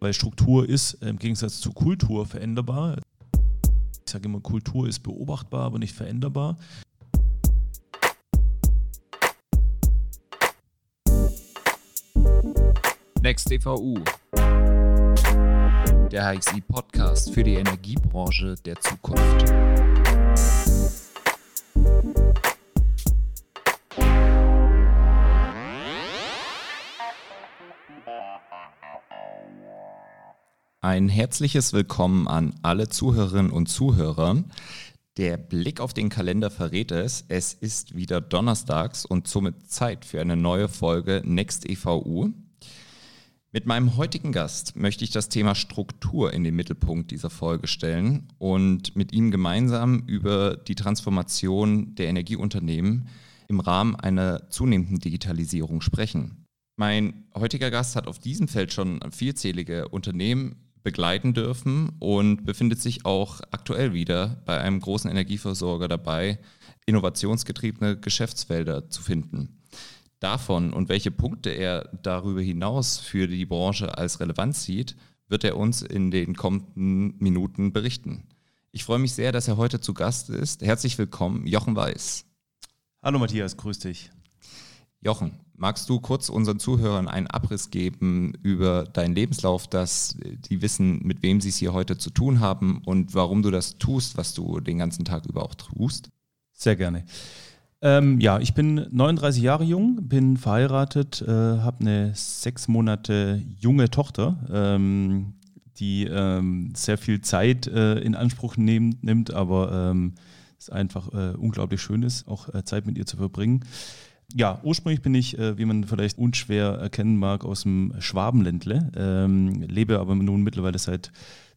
weil Struktur ist im Gegensatz zu Kultur veränderbar. Ich sage immer, Kultur ist beobachtbar, aber nicht veränderbar. Next EVU. Der HXI Podcast für die Energiebranche der Zukunft. Ein herzliches Willkommen an alle Zuhörerinnen und Zuhörer. Der Blick auf den Kalender verrät es. Es ist wieder donnerstags und somit Zeit für eine neue Folge Next EVU. Mit meinem heutigen Gast möchte ich das Thema Struktur in den Mittelpunkt dieser Folge stellen und mit ihm gemeinsam über die Transformation der Energieunternehmen im Rahmen einer zunehmenden Digitalisierung sprechen. Mein heutiger Gast hat auf diesem Feld schon vielzählige Unternehmen begleiten dürfen und befindet sich auch aktuell wieder bei einem großen Energieversorger dabei, innovationsgetriebene Geschäftsfelder zu finden. Davon und welche Punkte er darüber hinaus für die Branche als relevant sieht, wird er uns in den kommenden Minuten berichten. Ich freue mich sehr, dass er heute zu Gast ist. Herzlich willkommen, Jochen Weiß. Hallo Matthias, grüß dich. Jochen, magst du kurz unseren Zuhörern einen Abriss geben über deinen Lebenslauf, dass die wissen, mit wem sie es hier heute zu tun haben und warum du das tust, was du den ganzen Tag über auch tust? Sehr gerne. Ähm, ja, ich bin 39 Jahre jung, bin verheiratet, äh, habe eine sechs Monate junge Tochter, ähm, die ähm, sehr viel Zeit äh, in Anspruch nehm, nimmt, aber ähm, es einfach äh, unglaublich schön ist, auch äh, Zeit mit ihr zu verbringen. Ja, ursprünglich bin ich, äh, wie man vielleicht unschwer erkennen mag, aus dem Schwabenländle, ähm, lebe aber nun mittlerweile seit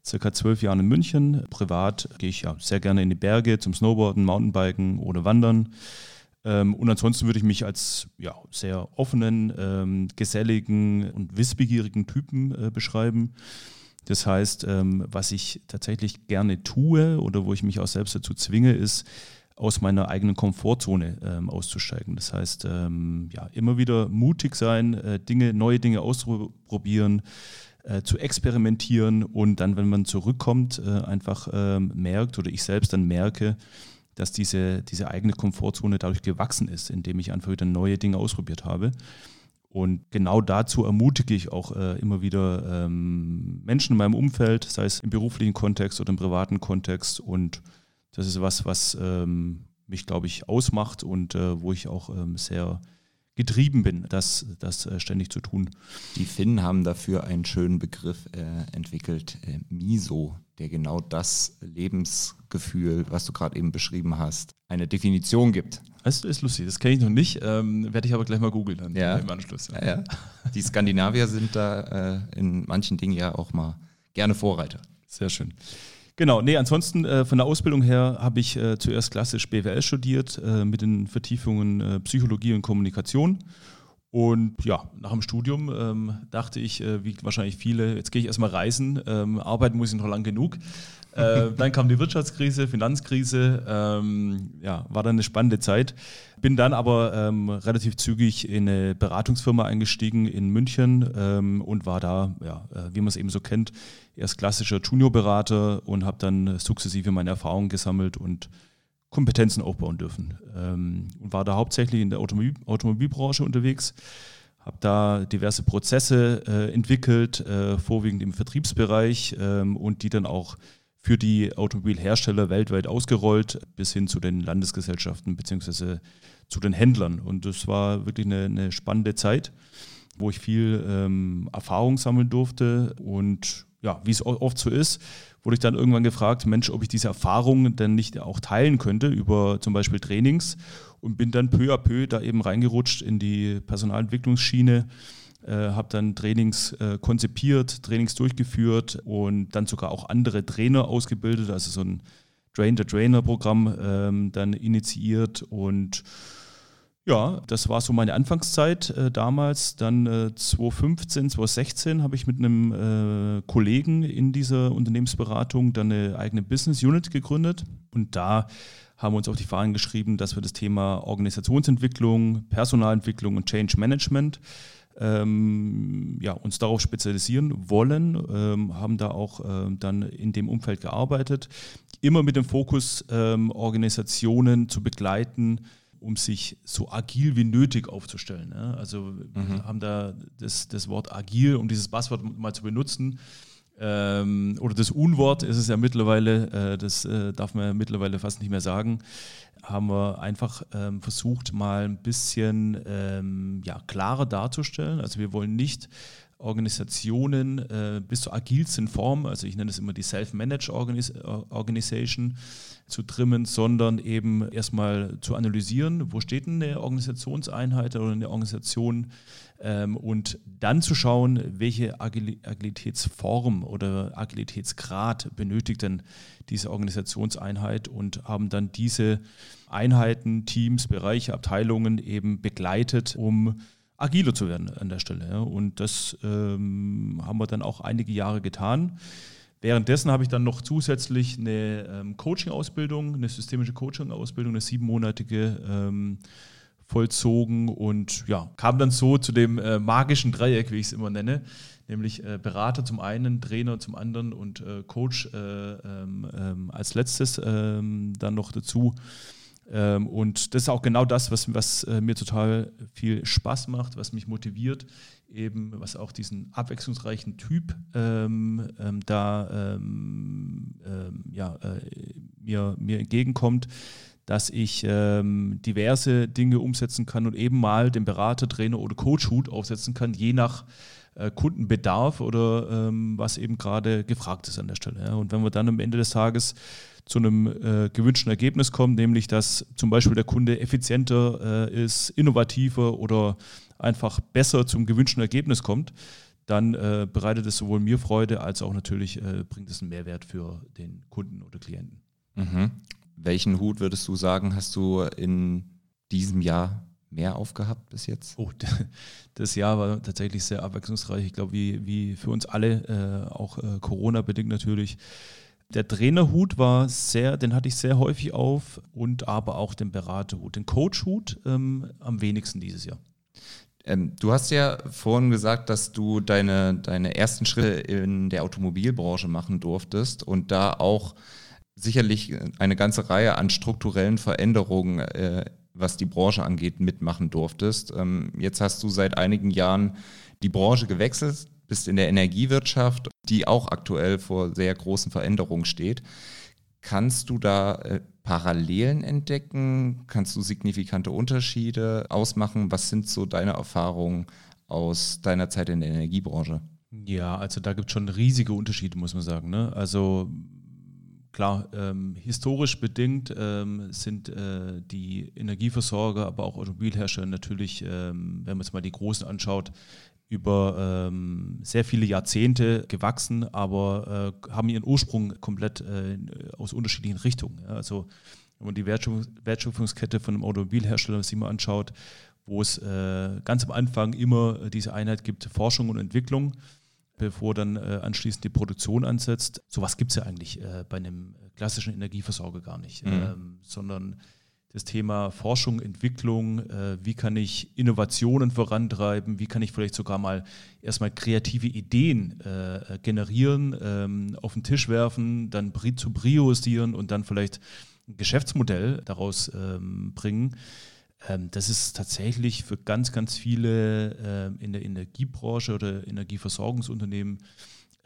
circa zwölf Jahren in München. Privat gehe ich ja sehr gerne in die Berge zum Snowboarden, Mountainbiken oder Wandern. Ähm, und ansonsten würde ich mich als ja, sehr offenen, ähm, geselligen und wissbegierigen Typen äh, beschreiben. Das heißt, ähm, was ich tatsächlich gerne tue oder wo ich mich auch selbst dazu zwinge, ist, aus meiner eigenen Komfortzone ähm, auszusteigen. Das heißt, ähm, ja, immer wieder mutig sein, äh, Dinge, neue Dinge auszuprobieren, äh, zu experimentieren und dann, wenn man zurückkommt, äh, einfach ähm, merkt oder ich selbst dann merke, dass diese, diese eigene Komfortzone dadurch gewachsen ist, indem ich einfach wieder neue Dinge ausprobiert habe. Und genau dazu ermutige ich auch äh, immer wieder ähm, Menschen in meinem Umfeld, sei es im beruflichen Kontext oder im privaten Kontext und das ist was, was ähm, mich, glaube ich, ausmacht und äh, wo ich auch ähm, sehr getrieben bin, das, das äh, ständig zu tun. Die Finnen haben dafür einen schönen Begriff äh, entwickelt, äh, Miso, der genau das Lebensgefühl, was du gerade eben beschrieben hast, eine Definition gibt. Das ist lustig, das kenne ich noch nicht, ähm, werde ich aber gleich mal googeln dann ja. im Anschluss. Ja. Ja, Die Skandinavier sind da äh, in manchen Dingen ja auch mal gerne Vorreiter. Sehr schön. Genau, nee, ansonsten äh, von der Ausbildung her habe ich äh, zuerst klassisch BWL studiert äh, mit den Vertiefungen äh, Psychologie und Kommunikation. Und ja, nach dem Studium ähm, dachte ich, äh, wie wahrscheinlich viele, jetzt gehe ich erstmal reisen, ähm, arbeiten muss ich noch lang genug. Äh, dann kam die Wirtschaftskrise, Finanzkrise, ähm, ja, war dann eine spannende Zeit. Bin dann aber ähm, relativ zügig in eine Beratungsfirma eingestiegen in München ähm, und war da, ja, äh, wie man es eben so kennt, erst klassischer Juniorberater und habe dann sukzessive meine Erfahrungen gesammelt und Kompetenzen aufbauen dürfen. Ähm, und war da hauptsächlich in der Automobil Automobilbranche unterwegs habe da diverse Prozesse äh, entwickelt, äh, vorwiegend im Vertriebsbereich ähm, und die dann auch für die Automobilhersteller weltweit ausgerollt, bis hin zu den Landesgesellschaften bzw. zu den Händlern. Und das war wirklich eine, eine spannende Zeit, wo ich viel ähm, Erfahrung sammeln durfte. Und ja, wie es oft so ist, wurde ich dann irgendwann gefragt, Mensch, ob ich diese Erfahrungen denn nicht auch teilen könnte über zum Beispiel Trainings und bin dann peu à peu da eben reingerutscht in die Personalentwicklungsschiene äh, habe dann Trainings äh, konzipiert, Trainings durchgeführt und dann sogar auch andere Trainer ausgebildet, also so ein Train-the-Trainer-Programm ähm, dann initiiert und ja, das war so meine Anfangszeit äh, damals. Dann äh, 2015, 2016 habe ich mit einem äh, Kollegen in dieser Unternehmensberatung dann eine eigene Business Unit gegründet. Und da haben wir uns auf die Fahnen geschrieben, dass wir das Thema Organisationsentwicklung, Personalentwicklung und Change Management ähm, ja, uns darauf spezialisieren wollen, ähm, haben da auch ähm, dann in dem Umfeld gearbeitet, immer mit dem Fokus, ähm, Organisationen zu begleiten, um sich so agil wie nötig aufzustellen. Ja? Also mhm. haben da das, das Wort agil, um dieses Passwort mal zu benutzen, ähm, oder das Unwort ist es ja mittlerweile, äh, das äh, darf man ja mittlerweile fast nicht mehr sagen, haben wir einfach ähm, versucht, mal ein bisschen ähm, ja, klarer darzustellen. Also wir wollen nicht Organisationen äh, bis zur agilsten Form, also ich nenne es immer die Self-Managed Organis Organization, zu trimmen, sondern eben erstmal zu analysieren, wo steht denn eine Organisationseinheit oder eine Organisation ähm, und dann zu schauen, welche Agil Agilitätsform oder Agilitätsgrad benötigt denn diese Organisationseinheit und haben dann diese Einheiten, Teams, Bereiche, Abteilungen eben begleitet, um agiler zu werden an der Stelle. Ja. Und das ähm, haben wir dann auch einige Jahre getan. Währenddessen habe ich dann noch zusätzlich eine ähm, Coaching-Ausbildung, eine systemische Coaching-Ausbildung, eine siebenmonatige ähm, vollzogen und ja, kam dann so zu dem äh, magischen Dreieck, wie ich es immer nenne, nämlich äh, Berater zum einen, Trainer zum anderen und äh, Coach äh, ähm, ähm, als letztes ähm, dann noch dazu. Ähm, und das ist auch genau das, was, was äh, mir total viel Spaß macht, was mich motiviert, eben was auch diesen abwechslungsreichen Typ ähm, ähm, da ähm, ähm ja, äh, mir, mir entgegenkommt, dass ich ähm, diverse Dinge umsetzen kann und eben mal den Berater, Trainer oder Coach-Hut aufsetzen kann, je nach äh, Kundenbedarf oder was eben gerade gefragt ist an der Stelle. Ja. Und wenn wir dann am Ende des Tages zu einem äh, gewünschten Ergebnis kommt, nämlich dass zum Beispiel der Kunde effizienter äh, ist, innovativer oder einfach besser zum gewünschten Ergebnis kommt, dann äh, bereitet es sowohl mir Freude als auch natürlich äh, bringt es einen Mehrwert für den Kunden oder Klienten. Mhm. Welchen Hut würdest du sagen, hast du in diesem Jahr mehr aufgehabt bis jetzt? Oh, das Jahr war tatsächlich sehr abwechslungsreich. Ich glaube, wie, wie für uns alle, äh, auch äh, Corona-bedingt natürlich. Der Trainerhut war sehr, den hatte ich sehr häufig auf und aber auch den Beraterhut. Den Coachhut ähm, am wenigsten dieses Jahr. Ähm, du hast ja vorhin gesagt, dass du deine, deine ersten Schritte in der Automobilbranche machen durftest und da auch sicherlich eine ganze Reihe an strukturellen Veränderungen, äh, was die Branche angeht, mitmachen durftest. Ähm, jetzt hast du seit einigen Jahren die Branche gewechselt, bist in der Energiewirtschaft, die auch aktuell vor sehr großen Veränderungen steht. Kannst du da äh, Parallelen entdecken? Kannst du signifikante Unterschiede ausmachen? Was sind so deine Erfahrungen aus deiner Zeit in der Energiebranche? Ja, also da gibt es schon riesige Unterschiede, muss man sagen. Ne? Also klar, ähm, historisch bedingt ähm, sind äh, die Energieversorger, aber auch Automobilhersteller natürlich, ähm, wenn man es mal die Großen anschaut, über ähm, sehr viele Jahrzehnte gewachsen, aber äh, haben ihren Ursprung komplett äh, aus unterschiedlichen Richtungen. Ja. Also wenn man die Wertschöpfungskette von einem Automobilhersteller sich mal anschaut, wo es äh, ganz am Anfang immer diese Einheit gibt, Forschung und Entwicklung, bevor dann äh, anschließend die Produktion ansetzt. Sowas gibt es ja eigentlich äh, bei einem klassischen Energieversorger gar nicht, mhm. ähm, sondern das Thema Forschung, Entwicklung, äh, wie kann ich Innovationen vorantreiben, wie kann ich vielleicht sogar mal erstmal kreative Ideen generieren, ähm, auf den Tisch werfen, dann zu priorisieren und dann vielleicht ein Geschäftsmodell daraus ähm, bringen. Ähm, das ist tatsächlich für ganz, ganz viele ähm, in der Energiebranche oder Energieversorgungsunternehmen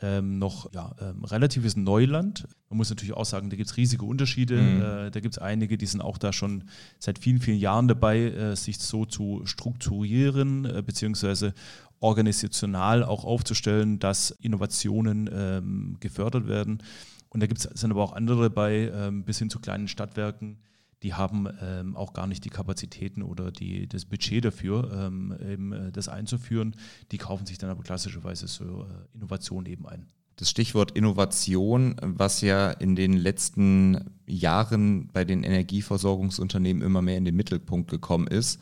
ähm, noch ja, relatives Neuland. Man muss natürlich auch sagen, da gibt es riesige Unterschiede. Mhm. Äh, da gibt es einige, die sind auch da schon seit vielen, vielen Jahren dabei, äh, sich so zu strukturieren, äh, beziehungsweise organisational auch aufzustellen, dass Innovationen gefördert werden. Und da gibt es sind aber auch andere dabei, ähm, bis hin zu kleinen Stadtwerken, die haben ähm, auch gar nicht die Kapazitäten oder die, das Budget dafür, ähm, eben, äh, das einzuführen. Die kaufen sich dann aber klassischerweise so äh, Innovationen eben ein. Das Stichwort Innovation, was ja in den letzten Jahren bei den Energieversorgungsunternehmen immer mehr in den Mittelpunkt gekommen ist,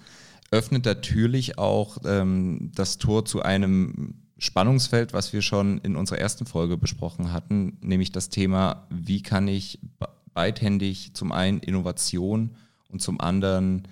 öffnet natürlich auch ähm, das Tor zu einem Spannungsfeld, was wir schon in unserer ersten Folge besprochen hatten, nämlich das Thema, wie kann ich beidhändig zum einen Innovation und zum anderen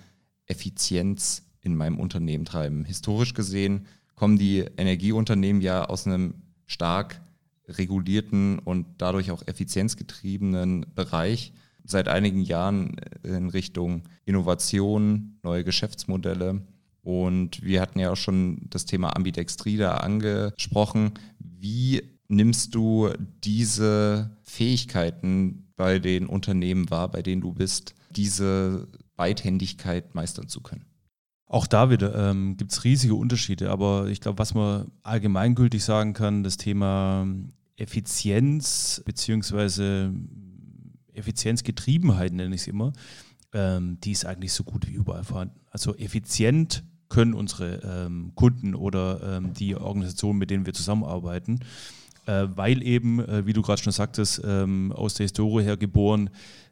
Effizienz in meinem Unternehmen treiben. Historisch gesehen kommen die Energieunternehmen ja aus einem stark regulierten und dadurch auch effizienzgetriebenen Bereich seit einigen Jahren in Richtung Innovation, neue Geschäftsmodelle. Und wir hatten ja auch schon das Thema Ambidextrie da angesprochen. Wie nimmst du diese Fähigkeiten bei den Unternehmen wahr, bei denen du bist, diese Beidhändigkeit meistern zu können? Auch da wieder ähm, gibt es riesige Unterschiede, aber ich glaube, was man allgemeingültig sagen kann, das Thema Effizienz bzw. Effizienzgetriebenheit nenne ich es immer, ähm, die ist eigentlich so gut wie überall vorhanden. Also effizient können unsere ähm, Kunden oder ähm, die Organisationen, mit denen wir zusammenarbeiten, äh, weil eben, äh, wie du gerade schon sagtest, ähm, aus der Historie her geboren,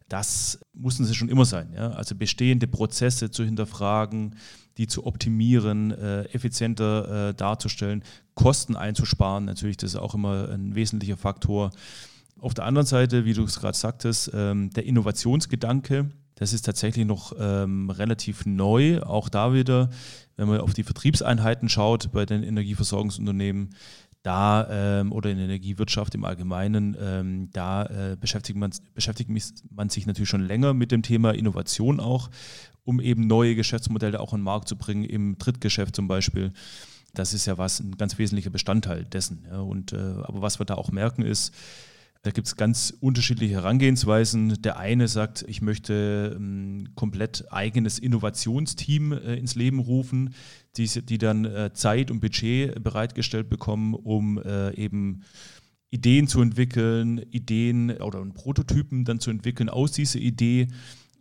das mussten sie schon immer sein. Ja? Also bestehende Prozesse zu hinterfragen, die zu optimieren, äh, effizienter äh, darzustellen, Kosten einzusparen. Natürlich, das ist auch immer ein wesentlicher Faktor. Auf der anderen Seite, wie du es gerade sagtest, ähm, der Innovationsgedanke, das ist tatsächlich noch ähm, relativ neu. Auch da wieder, wenn man auf die Vertriebseinheiten schaut bei den Energieversorgungsunternehmen, da ähm, oder in der Energiewirtschaft im Allgemeinen, ähm, da äh, beschäftigt, man, beschäftigt man sich natürlich schon länger mit dem Thema Innovation auch, um eben neue Geschäftsmodelle auch an den Markt zu bringen, im Drittgeschäft zum Beispiel. Das ist ja was, ein ganz wesentlicher Bestandteil dessen. Ja. Und, äh, aber was wir da auch merken ist, da gibt es ganz unterschiedliche Herangehensweisen. Der eine sagt, ich möchte ein ähm, komplett eigenes Innovationsteam äh, ins Leben rufen, die, die dann äh, Zeit und Budget bereitgestellt bekommen, um äh, eben Ideen zu entwickeln, Ideen oder Prototypen dann zu entwickeln aus dieser Idee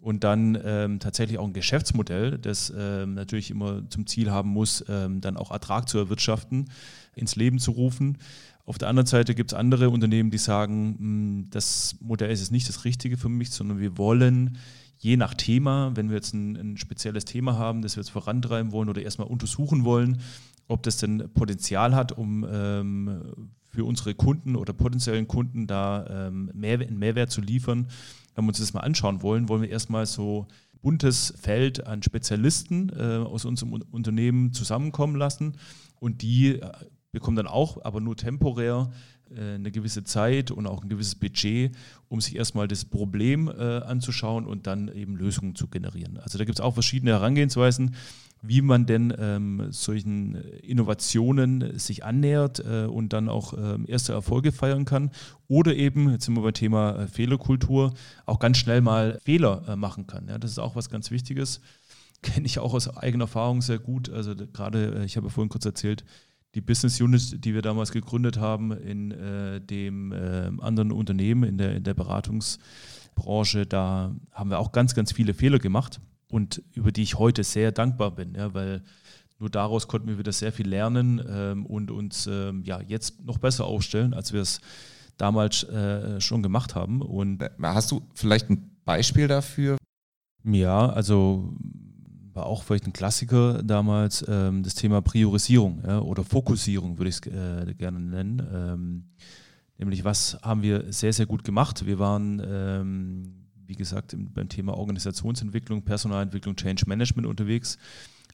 und dann ähm, tatsächlich auch ein Geschäftsmodell, das ähm, natürlich immer zum Ziel haben muss, ähm, dann auch Ertrag zu erwirtschaften, ins Leben zu rufen. Auf der anderen Seite gibt es andere Unternehmen, die sagen, hm, das Modell ist nicht das Richtige für mich, sondern wir wollen je nach Thema, wenn wir jetzt ein, ein spezielles Thema haben, das wir jetzt vorantreiben wollen oder erstmal untersuchen wollen, ob das denn Potenzial hat, um ähm, für unsere Kunden oder potenziellen Kunden da ähm, mehr, einen Mehrwert zu liefern. Wenn wir uns das mal anschauen wollen, wollen wir erstmal so buntes Feld an Spezialisten äh, aus unserem Unternehmen zusammenkommen lassen und die äh, bekommen dann auch, aber nur temporär, eine gewisse Zeit und auch ein gewisses Budget, um sich erstmal das Problem äh, anzuschauen und dann eben Lösungen zu generieren. Also da gibt es auch verschiedene Herangehensweisen, wie man denn ähm, solchen Innovationen sich annähert äh, und dann auch ähm, erste Erfolge feiern kann. Oder eben, jetzt sind wir beim Thema äh, Fehlerkultur, auch ganz schnell mal Fehler äh, machen kann. Ja, das ist auch was ganz Wichtiges. Kenne ich auch aus eigener Erfahrung sehr gut. Also gerade, äh, ich habe ja vorhin kurz erzählt, die Business Unit, die wir damals gegründet haben in äh, dem äh, anderen Unternehmen, in der, in der Beratungsbranche, da haben wir auch ganz, ganz viele Fehler gemacht und über die ich heute sehr dankbar bin, ja, weil nur daraus konnten wir wieder sehr viel lernen ähm, und uns ähm, ja, jetzt noch besser aufstellen, als wir es damals äh, schon gemacht haben. Und Hast du vielleicht ein Beispiel dafür? Ja, also war auch vielleicht ein Klassiker damals, ähm, das Thema Priorisierung ja, oder Fokussierung würde ich es äh, gerne nennen. Ähm, nämlich, was haben wir sehr, sehr gut gemacht? Wir waren, ähm, wie gesagt, im, beim Thema Organisationsentwicklung, Personalentwicklung, Change Management unterwegs,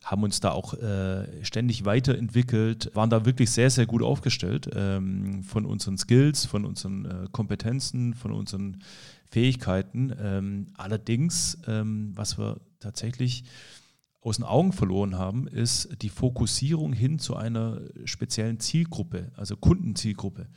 haben uns da auch äh, ständig weiterentwickelt, waren da wirklich sehr, sehr gut aufgestellt ähm, von unseren Skills, von unseren äh, Kompetenzen, von unseren Fähigkeiten. Ähm, allerdings, ähm, was wir tatsächlich aus den Augen verloren haben, ist die Fokussierung hin zu einer speziellen Zielgruppe, also Kundenzielgruppe.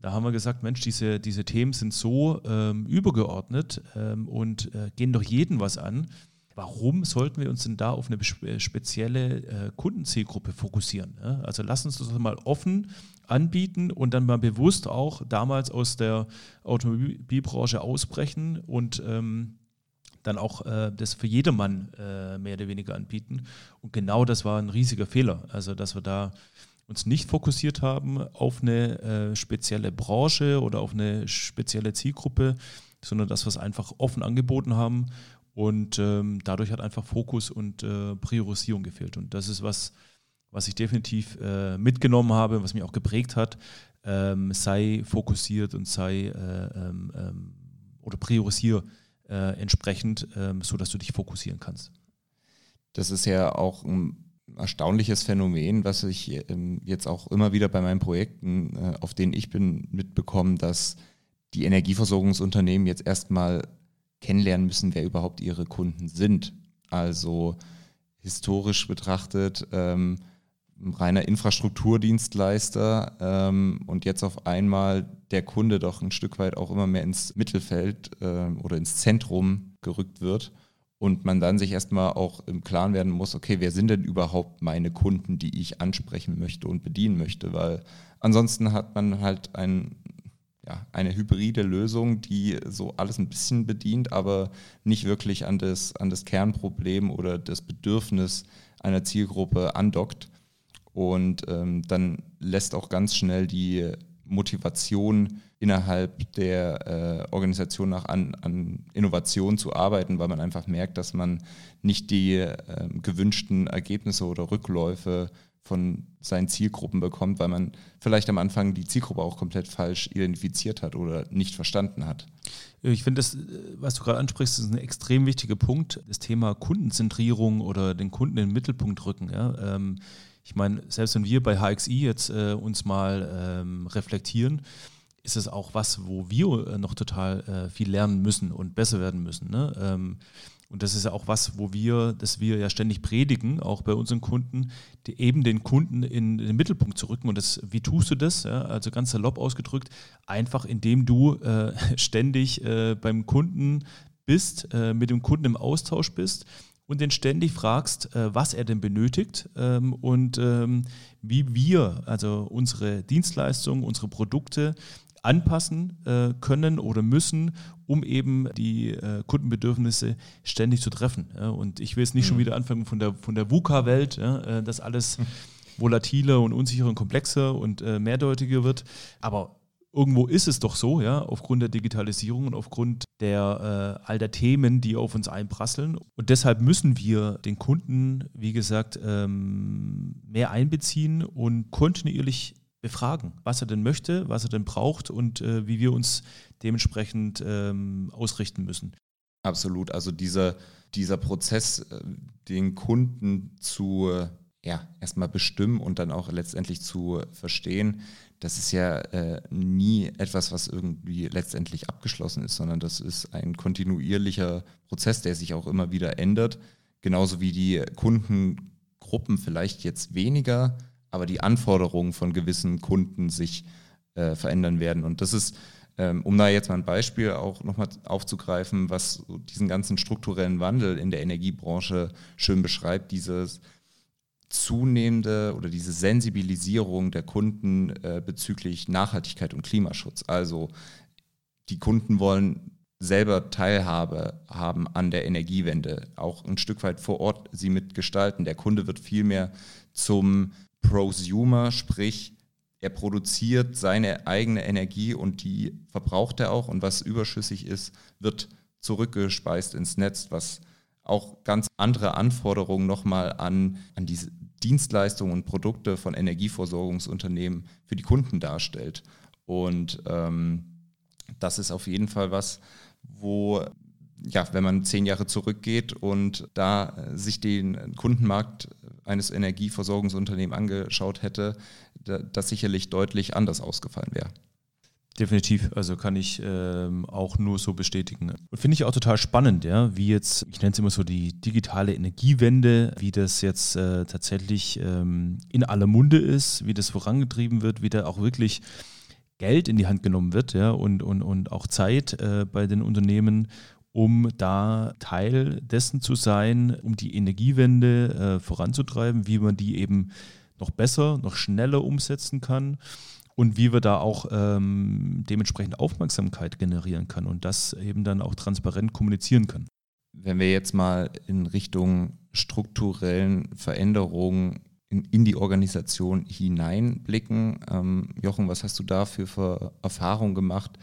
Da haben wir gesagt, Mensch, diese, diese Themen sind so ähm, übergeordnet ähm, und äh, gehen doch jeden was an. Warum sollten wir uns denn da auf eine äh, spezielle äh, Kundenzielgruppe fokussieren? Ja? Also lass uns das mal offen anbieten und dann mal bewusst auch damals aus der Automobilbranche ausbrechen und ähm, dann auch äh, das für jedermann äh, mehr oder weniger anbieten. Und genau das war ein riesiger Fehler. Also, dass wir da uns nicht fokussiert haben auf eine äh, spezielle Branche oder auf eine spezielle Zielgruppe, sondern dass wir es einfach offen angeboten haben. Und ähm, dadurch hat einfach Fokus und äh, Priorisierung gefehlt. Und das ist was, was ich definitiv äh, mitgenommen habe, was mich auch geprägt hat. Ähm, sei fokussiert und sei äh, ähm, ähm oder priorisiere äh, entsprechend, ähm, so dass du dich fokussieren kannst. Das ist ja auch ein erstaunliches Phänomen, was ich ähm, jetzt auch immer wieder bei meinen Projekten, äh, auf denen ich bin, mitbekomme, dass die Energieversorgungsunternehmen jetzt erstmal kennenlernen müssen, wer überhaupt ihre Kunden sind. Also historisch betrachtet ähm, reiner Infrastrukturdienstleister ähm, und jetzt auf einmal der Kunde doch ein Stück weit auch immer mehr ins Mittelfeld äh, oder ins Zentrum gerückt wird und man dann sich erstmal auch im Klaren werden muss, okay, wer sind denn überhaupt meine Kunden, die ich ansprechen möchte und bedienen möchte, weil ansonsten hat man halt ein, ja, eine hybride Lösung, die so alles ein bisschen bedient, aber nicht wirklich an das, an das Kernproblem oder das Bedürfnis einer Zielgruppe andockt. Und ähm, dann lässt auch ganz schnell die Motivation innerhalb der äh, Organisation nach an, an Innovation zu arbeiten, weil man einfach merkt, dass man nicht die äh, gewünschten Ergebnisse oder Rückläufe von seinen Zielgruppen bekommt, weil man vielleicht am Anfang die Zielgruppe auch komplett falsch identifiziert hat oder nicht verstanden hat. Ich finde das, was du gerade ansprichst, ist ein extrem wichtiger Punkt. Das Thema Kundenzentrierung oder den Kunden in den Mittelpunkt rücken. Ja. Ähm, ich meine, selbst wenn wir bei HXI jetzt äh, uns mal ähm, reflektieren, ist es auch was, wo wir äh, noch total äh, viel lernen müssen und besser werden müssen. Ne? Ähm, und das ist ja auch was, wo wir, dass wir ja ständig predigen, auch bei unseren Kunden, die eben den Kunden in den Mittelpunkt zu rücken. Und das, wie tust du das? Ja, also ganz salopp ausgedrückt, einfach indem du äh, ständig äh, beim Kunden bist, äh, mit dem Kunden im Austausch bist und den ständig fragst, äh, was er denn benötigt ähm, und ähm, wie wir, also unsere Dienstleistungen, unsere Produkte anpassen äh, können oder müssen, um eben die äh, Kundenbedürfnisse ständig zu treffen. Und ich will jetzt nicht mhm. schon wieder anfangen von der, von der VUCA-Welt, dass alles mhm. volatiler und unsicherer und komplexer und mehrdeutiger wird. Aber irgendwo ist es doch so, ja, aufgrund der Digitalisierung und aufgrund der äh, all der Themen, die auf uns einprasseln. Und deshalb müssen wir den Kunden, wie gesagt, ähm, mehr einbeziehen und kontinuierlich befragen, was er denn möchte, was er denn braucht und äh, wie wir uns dementsprechend ähm, ausrichten müssen. Absolut. Also dieser, dieser Prozess, äh, den Kunden zu ja, erstmal bestimmen und dann auch letztendlich zu verstehen, das ist ja äh, nie etwas, was irgendwie letztendlich abgeschlossen ist, sondern das ist ein kontinuierlicher Prozess, der sich auch immer wieder ändert. Genauso wie die Kundengruppen vielleicht jetzt weniger aber die Anforderungen von gewissen Kunden sich äh, verändern werden. Und das ist, ähm, um da jetzt mal ein Beispiel auch nochmal aufzugreifen, was diesen ganzen strukturellen Wandel in der Energiebranche schön beschreibt, dieses zunehmende oder diese Sensibilisierung der Kunden äh, bezüglich Nachhaltigkeit und Klimaschutz. Also die Kunden wollen selber Teilhabe haben an der Energiewende, auch ein Stück weit vor Ort sie mitgestalten. Der Kunde wird viel mehr zum Prosumer, sprich er produziert seine eigene Energie und die verbraucht er auch und was überschüssig ist, wird zurückgespeist ins Netz, was auch ganz andere Anforderungen nochmal an, an diese Dienstleistungen und Produkte von Energieversorgungsunternehmen für die Kunden darstellt. Und ähm, das ist auf jeden Fall was, wo ja, wenn man zehn Jahre zurückgeht und da äh, sich den Kundenmarkt eines Energieversorgungsunternehmens angeschaut hätte, das sicherlich deutlich anders ausgefallen wäre. Definitiv, also kann ich ähm, auch nur so bestätigen. Und finde ich auch total spannend, ja, wie jetzt, ich nenne es immer so die digitale Energiewende, wie das jetzt äh, tatsächlich ähm, in aller Munde ist, wie das vorangetrieben wird, wie da auch wirklich Geld in die Hand genommen wird, ja, und, und, und auch Zeit äh, bei den Unternehmen, um da Teil dessen zu sein, um die Energiewende äh, voranzutreiben, wie man die eben noch besser, noch schneller umsetzen kann und wie wir da auch ähm, dementsprechend Aufmerksamkeit generieren können und das eben dann auch transparent kommunizieren können. Wenn wir jetzt mal in Richtung strukturellen Veränderungen in, in die Organisation hineinblicken, ähm, Jochen, was hast du da für Erfahrungen gemacht?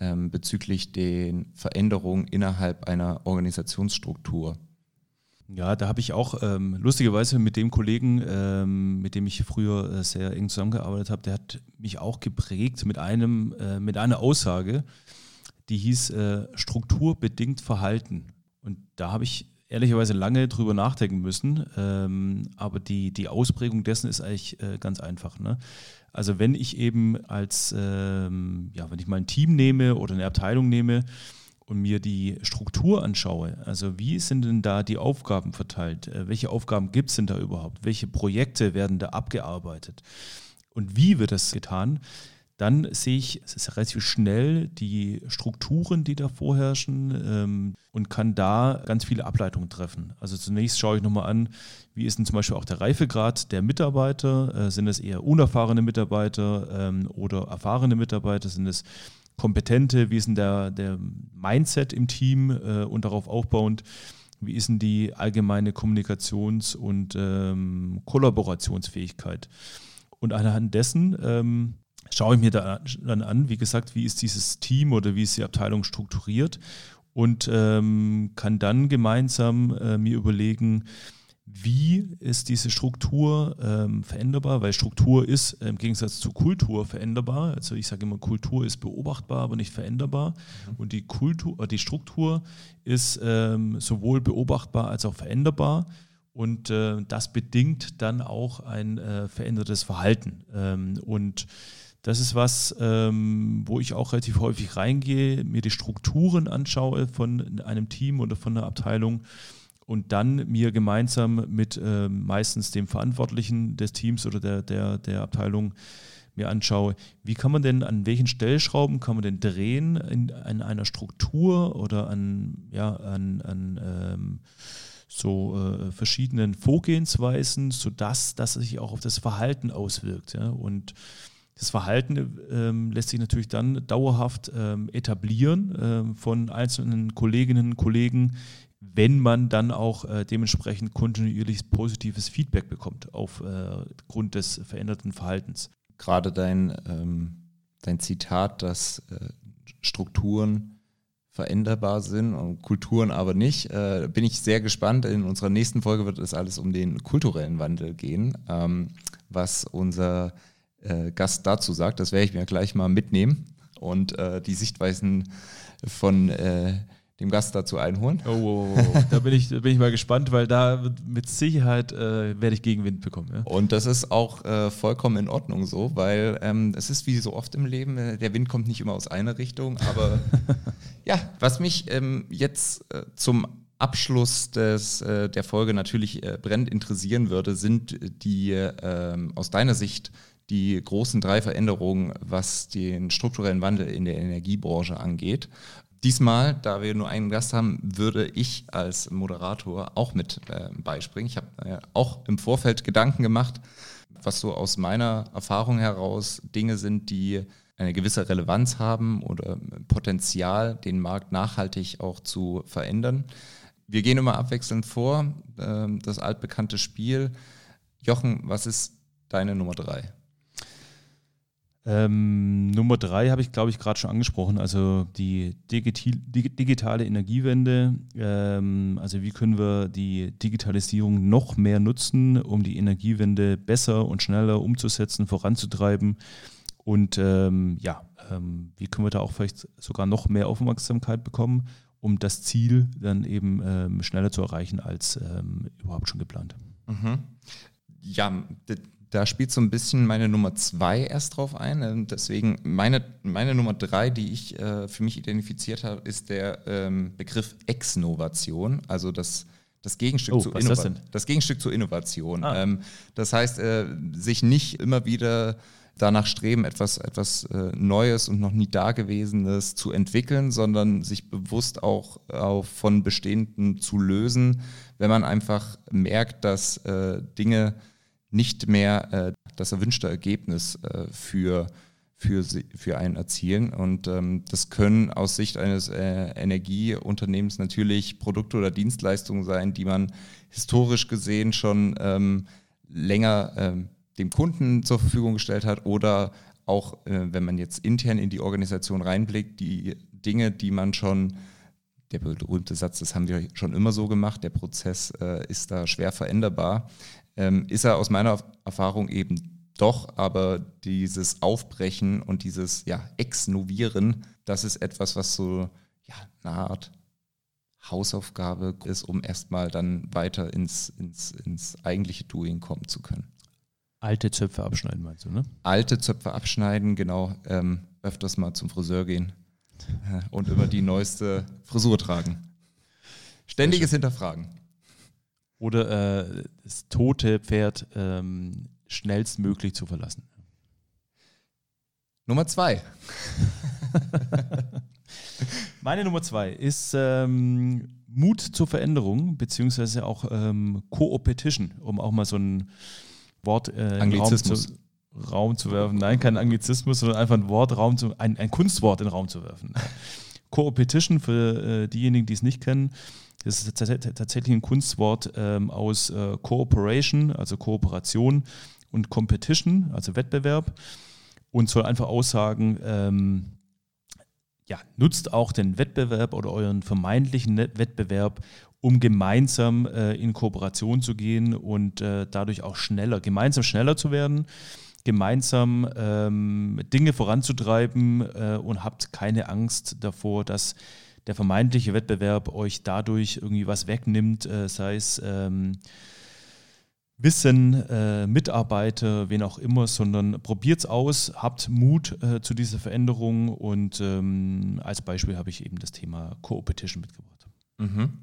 ähm, bezüglich den Veränderungen innerhalb einer Organisationsstruktur? Ja, da habe ich auch ähm, lustigerweise mit dem Kollegen, ähm, mit dem ich früher äh, sehr eng zusammengearbeitet habe, der hat mich auch geprägt mit einem, äh, mit einer Aussage, die hieß äh, strukturbedingt Verhalten. Und da habe ich ehrlicherweise lange drüber nachdenken müssen. Ähm, aber die, die Ausprägung dessen ist eigentlich äh, ganz einfach. Ne? Also wenn ich eben als, ähm, ja, wenn ich mal ein Team nehme oder eine Abteilung nehme und mir die Struktur anschaue, also wie sind denn da die Aufgaben verteilt? Äh, welche Aufgaben gibt es denn da überhaupt? Welche Projekte werden da abgearbeitet? Und wie wird das getan? dann sehe ich, es ist relativ schnell die Strukturen, die da vorherrschen ähm, und kann da ganz viele Ableitungen treffen. Also zunächst schaue ich nochmal an, wie ist denn zum Beispiel auch der Reifegrad der Mitarbeiter? Äh, sind es eher unerfahrene Mitarbeiter ähm, oder erfahrene Mitarbeiter? Sind es kompetente? Wie ist denn der, der Mindset im Team äh, und darauf aufbauend? Wie ist denn die allgemeine Kommunikations- und ähm, Kollaborationsfähigkeit? Und anhand dessen ähm, schaue ich mir da dann an, wie gesagt, wie ist dieses Team oder wie ist die Abteilung strukturiert und ähm, kann dann gemeinsam äh, mir überlegen, wie ist diese Struktur ähm, veränderbar, weil Struktur ist im Gegensatz zu Kultur veränderbar. Also ich sage immer, Kultur ist beobachtbar, aber nicht veränderbar. Mhm. Und die Kultur, äh, die Struktur ist ähm, sowohl beobachtbar als auch veränderbar. Und äh, das bedingt dann auch ein äh, verändertes Verhalten. Ähm, und das ist was, ähm, wo ich auch relativ häufig reingehe, mir die Strukturen anschaue von einem Team oder von einer Abteilung und dann mir gemeinsam mit äh, meistens dem Verantwortlichen des Teams oder der, der, der Abteilung mir anschaue, wie kann man denn, an welchen Stellschrauben kann man denn drehen in, in einer Struktur oder an, ja, an, an ähm, so äh, verschiedenen Vorgehensweisen, sodass das sich auch auf das Verhalten auswirkt. Ja? Und das Verhalten ähm, lässt sich natürlich dann dauerhaft ähm, etablieren ähm, von einzelnen Kolleginnen und Kollegen, wenn man dann auch äh, dementsprechend kontinuierlich positives Feedback bekommt aufgrund äh, des veränderten Verhaltens. Gerade dein, ähm, dein Zitat, dass äh, Strukturen veränderbar sind und Kulturen aber nicht, äh, bin ich sehr gespannt. In unserer nächsten Folge wird es alles um den kulturellen Wandel gehen, ähm, was unser äh, Gast dazu sagt. Das werde ich mir gleich mal mitnehmen und äh, die Sichtweisen von dem Gast dazu einholen. Oh, oh, oh, da bin ich, bin ich mal gespannt, weil da mit Sicherheit äh, werde ich Gegenwind bekommen. Ja? Und das ist auch äh, vollkommen in Ordnung so, weil ähm, es ist wie so oft im Leben, äh, der Wind kommt nicht immer aus einer Richtung, aber ja, was mich ähm, jetzt äh, zum Abschluss des, äh, der Folge natürlich äh, brennend interessieren würde, sind die ähm, aus deiner Sicht die großen drei Veränderungen, was den strukturellen Wandel in der Energiebranche angeht. Diesmal, da wir nur einen Gast haben, würde ich als Moderator auch mit äh, beispringen. Ich habe äh, auch im Vorfeld Gedanken gemacht, was so aus meiner Erfahrung heraus Dinge sind, die eine gewisse Relevanz haben oder Potenzial, den Markt nachhaltig auch zu verändern. Wir gehen immer abwechselnd vor, äh, das altbekannte Spiel. Jochen, was ist deine Nummer drei? Ähm, Nummer drei habe ich, glaube ich, gerade schon angesprochen, also die digitale Energiewende. Ähm, also wie können wir die Digitalisierung noch mehr nutzen, um die Energiewende besser und schneller umzusetzen, voranzutreiben. Und ähm, ja, ähm, wie können wir da auch vielleicht sogar noch mehr Aufmerksamkeit bekommen, um das Ziel dann eben ähm, schneller zu erreichen als ähm, überhaupt schon geplant. Mhm. Ja, da spielt so ein bisschen meine Nummer zwei erst drauf ein. Und deswegen meine, meine Nummer drei, die ich äh, für mich identifiziert habe, ist der ähm, Begriff Exnovation, also das, das, Gegenstück, oh, zu das, das, Gegenstück zur Innovation. Ah. Ähm, das heißt, äh, sich nicht immer wieder danach streben, etwas, etwas äh, Neues und noch nie Dagewesenes zu entwickeln, sondern sich bewusst auch, auch von Bestehenden zu lösen, wenn man einfach merkt, dass äh, Dinge nicht mehr äh, das erwünschte Ergebnis äh, für, für, für einen erzielen. Und ähm, das können aus Sicht eines äh, Energieunternehmens natürlich Produkte oder Dienstleistungen sein, die man historisch gesehen schon ähm, länger ähm, dem Kunden zur Verfügung gestellt hat oder auch, äh, wenn man jetzt intern in die Organisation reinblickt, die Dinge, die man schon der berühmte Satz, das haben wir schon immer so gemacht, der Prozess äh, ist da schwer veränderbar ähm, ist er aus meiner Erfahrung eben doch, aber dieses Aufbrechen und dieses ja, Exnovieren, das ist etwas, was so ja, eine Art Hausaufgabe ist, um erstmal dann weiter ins, ins, ins eigentliche Doing kommen zu können. Alte Zöpfe abschneiden, meinst du, ne? Alte Zöpfe abschneiden, genau. Ähm, öfters mal zum Friseur gehen äh, und immer die neueste Frisur tragen. Ständiges Hinterfragen. Oder äh, das tote Pferd ähm, schnellstmöglich zu verlassen. Nummer zwei. Meine Nummer zwei ist ähm, Mut zur Veränderung, beziehungsweise auch ähm, Co-Opetition, um auch mal so ein Wort äh, Anglizismus. Raum zu, Raum zu werfen. Nein, kein Anglizismus, sondern einfach ein Wort, Raum zu, ein, ein Kunstwort in den Raum zu werfen. Co-Opetition für äh, diejenigen, die es nicht kennen, das ist tatsächlich ein Kunstwort ähm, aus äh, Cooperation, also Kooperation und Competition, also Wettbewerb. Und soll einfach aussagen, ähm, ja, nutzt auch den Wettbewerb oder euren vermeintlichen Wettbewerb, um gemeinsam äh, in Kooperation zu gehen und äh, dadurch auch schneller, gemeinsam schneller zu werden, gemeinsam ähm, Dinge voranzutreiben äh, und habt keine Angst davor, dass der vermeintliche Wettbewerb euch dadurch irgendwie was wegnimmt, äh, sei es ähm, Wissen, äh, Mitarbeiter, wen auch immer, sondern probiert es aus, habt Mut äh, zu dieser Veränderung und ähm, als Beispiel habe ich eben das Thema Co-Opetition mitgebracht. Mhm.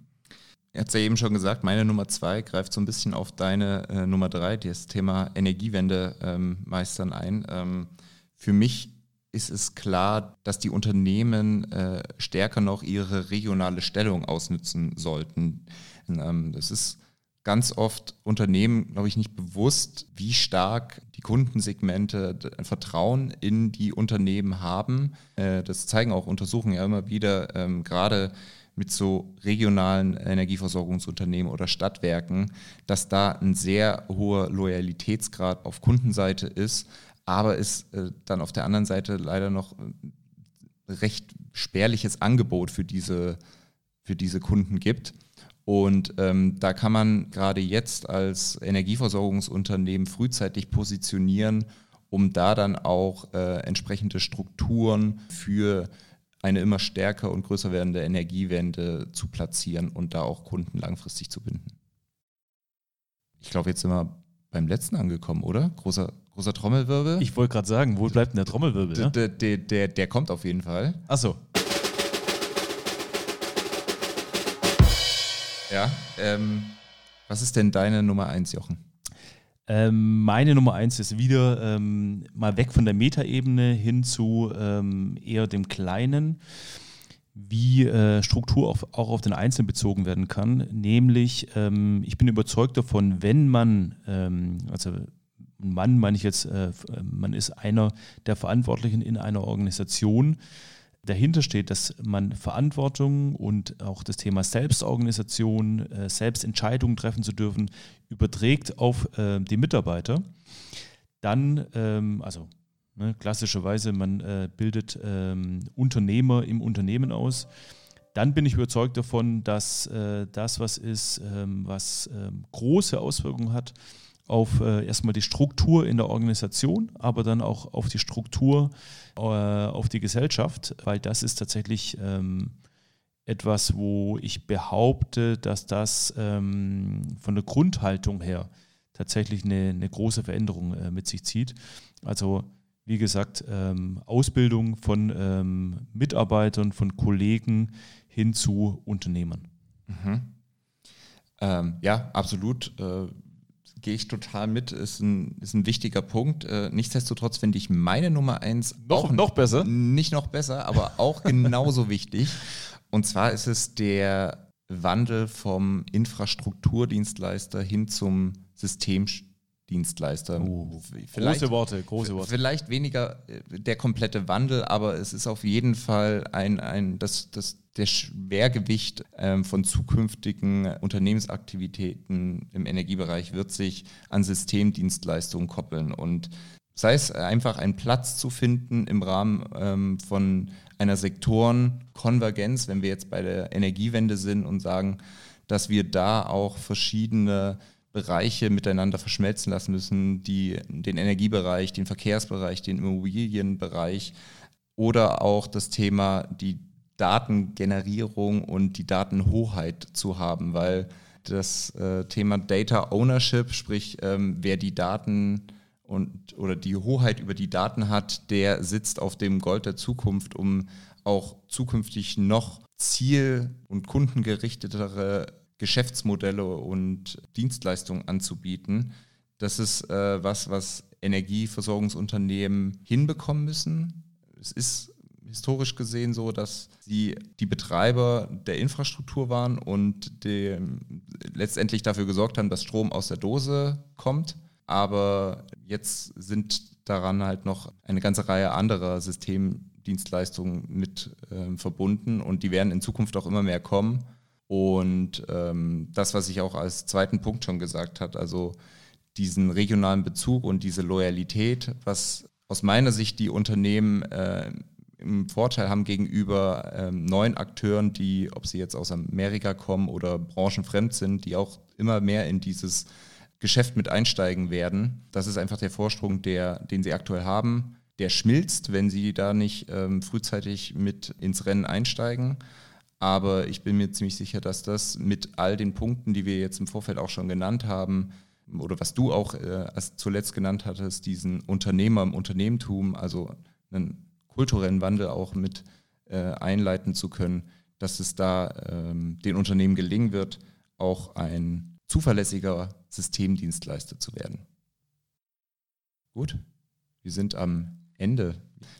Er hat es ja eben schon gesagt, meine Nummer zwei greift so ein bisschen auf deine äh, Nummer drei, das Thema Energiewende ähm, meistern ein. Ähm, für mich ist es klar, dass die Unternehmen äh, stärker noch ihre regionale Stellung ausnutzen sollten. Ähm, das ist ganz oft Unternehmen, glaube ich, nicht bewusst, wie stark die Kundensegmente Vertrauen in die Unternehmen haben. Äh, das zeigen auch Untersuchungen ja immer wieder, ähm, gerade mit so regionalen Energieversorgungsunternehmen oder Stadtwerken, dass da ein sehr hoher Loyalitätsgrad auf Kundenseite ist, aber es äh, dann auf der anderen Seite leider noch äh, recht spärliches Angebot für diese, für diese Kunden gibt. Und ähm, da kann man gerade jetzt als Energieversorgungsunternehmen frühzeitig positionieren, um da dann auch äh, entsprechende Strukturen für eine immer stärker und größer werdende Energiewende zu platzieren und da auch Kunden langfristig zu binden. Ich glaube, jetzt sind wir beim letzten angekommen, oder? Großer, großer Trommelwirbel. Ich wollte gerade sagen, wo bleibt denn der Trommelwirbel? Der, der, der, der, der kommt auf jeden Fall. Achso. Ja. Ähm, was ist denn deine Nummer eins, Jochen? Ähm, meine Nummer eins ist wieder ähm, mal weg von der Metaebene hin zu ähm, eher dem Kleinen, wie äh, Struktur auf, auch auf den Einzelnen bezogen werden kann. Nämlich, ähm, ich bin überzeugt davon, wenn man, ähm, also Mann meine ich jetzt, äh, man ist einer der Verantwortlichen in einer Organisation, dahinter steht, dass man Verantwortung und auch das Thema Selbstorganisation, äh, Selbstentscheidungen treffen zu dürfen, überträgt auf äh, die Mitarbeiter, dann, ähm, also ne, klassischerweise, man äh, bildet ähm, Unternehmer im Unternehmen aus, dann bin ich überzeugt davon, dass äh, das was ist, ähm, was ähm, große Auswirkungen hat auf äh, erstmal die Struktur in der Organisation, aber dann auch auf die Struktur äh, auf die Gesellschaft, weil das ist tatsächlich ähm, etwas, wo ich behaupte, dass das ähm, von der Grundhaltung her tatsächlich eine, eine große Veränderung äh, mit sich zieht. Also wie gesagt, ähm, Ausbildung von ähm, Mitarbeitern, von Kollegen hin zu Unternehmern. Mhm. Ähm, ja, absolut. Äh, gehe ich total mit, ist ein, ist ein wichtiger Punkt. Äh, nichtsdestotrotz finde ich meine Nummer eins noch, noch besser. Nicht noch besser, aber auch genauso wichtig. Und zwar ist es der Wandel vom Infrastrukturdienstleister hin zum Systemdienstleister. Uh, große Worte, große Worte. Vielleicht weniger äh, der komplette Wandel, aber es ist auf jeden Fall ein, ein das, das der Schwergewicht ähm, von zukünftigen Unternehmensaktivitäten im Energiebereich wird sich an Systemdienstleistungen koppeln. Und sei es einfach einen Platz zu finden im Rahmen ähm, von einer Sektorenkonvergenz, wenn wir jetzt bei der Energiewende sind und sagen, dass wir da auch verschiedene Bereiche miteinander verschmelzen lassen müssen, die den Energiebereich, den Verkehrsbereich, den Immobilienbereich oder auch das Thema die Datengenerierung und die Datenhoheit zu haben, weil das äh, Thema Data Ownership, sprich ähm, wer die Daten und oder die Hoheit über die Daten hat, der sitzt auf dem Gold der Zukunft, um auch zukünftig noch ziel- und kundengerichtetere Geschäftsmodelle und Dienstleistungen anzubieten. Das ist äh, was, was Energieversorgungsunternehmen hinbekommen müssen. Es ist historisch gesehen so, dass sie die Betreiber der Infrastruktur waren und die, letztendlich dafür gesorgt haben, dass Strom aus der Dose kommt. Aber jetzt sind daran halt noch eine ganze Reihe anderer Systemdienstleistungen mit äh, verbunden und die werden in Zukunft auch immer mehr kommen. Und ähm, das, was ich auch als zweiten Punkt schon gesagt habe, also diesen regionalen Bezug und diese Loyalität, was aus meiner Sicht die Unternehmen äh, im Vorteil haben gegenüber ähm, neuen Akteuren, die, ob sie jetzt aus Amerika kommen oder branchenfremd sind, die auch immer mehr in dieses Geschäft mit einsteigen werden. Das ist einfach der Vorsprung, der, den sie aktuell haben. Der schmilzt, wenn sie da nicht ähm, frühzeitig mit ins Rennen einsteigen. Aber ich bin mir ziemlich sicher, dass das mit all den Punkten, die wir jetzt im Vorfeld auch schon genannt haben, oder was du auch äh, zuletzt genannt hattest, diesen Unternehmer im Unternehmertum, also einen kulturellen Wandel auch mit äh, einleiten zu können, dass es da ähm, den Unternehmen gelingen wird, auch ein zuverlässiger Systemdienstleister zu werden. Gut, wir sind am Ende.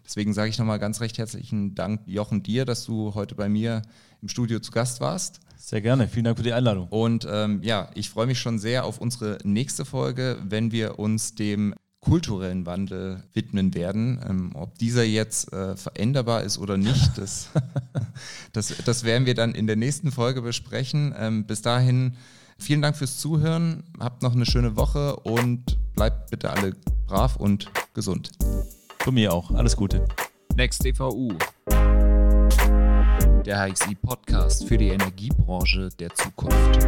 Deswegen sage ich nochmal ganz recht herzlichen Dank, Jochen, dir, dass du heute bei mir im Studio zu Gast warst. Sehr gerne, vielen Dank für die Einladung. Und ähm, ja, ich freue mich schon sehr auf unsere nächste Folge, wenn wir uns dem kulturellen Wandel widmen werden. Ähm, ob dieser jetzt äh, veränderbar ist oder nicht, das, das, das werden wir dann in der nächsten Folge besprechen. Ähm, bis dahin vielen Dank fürs Zuhören, habt noch eine schöne Woche und bleibt bitte alle brav und gesund. Von mir auch, alles Gute. Next DVU. Der HXI Podcast für die Energiebranche der Zukunft.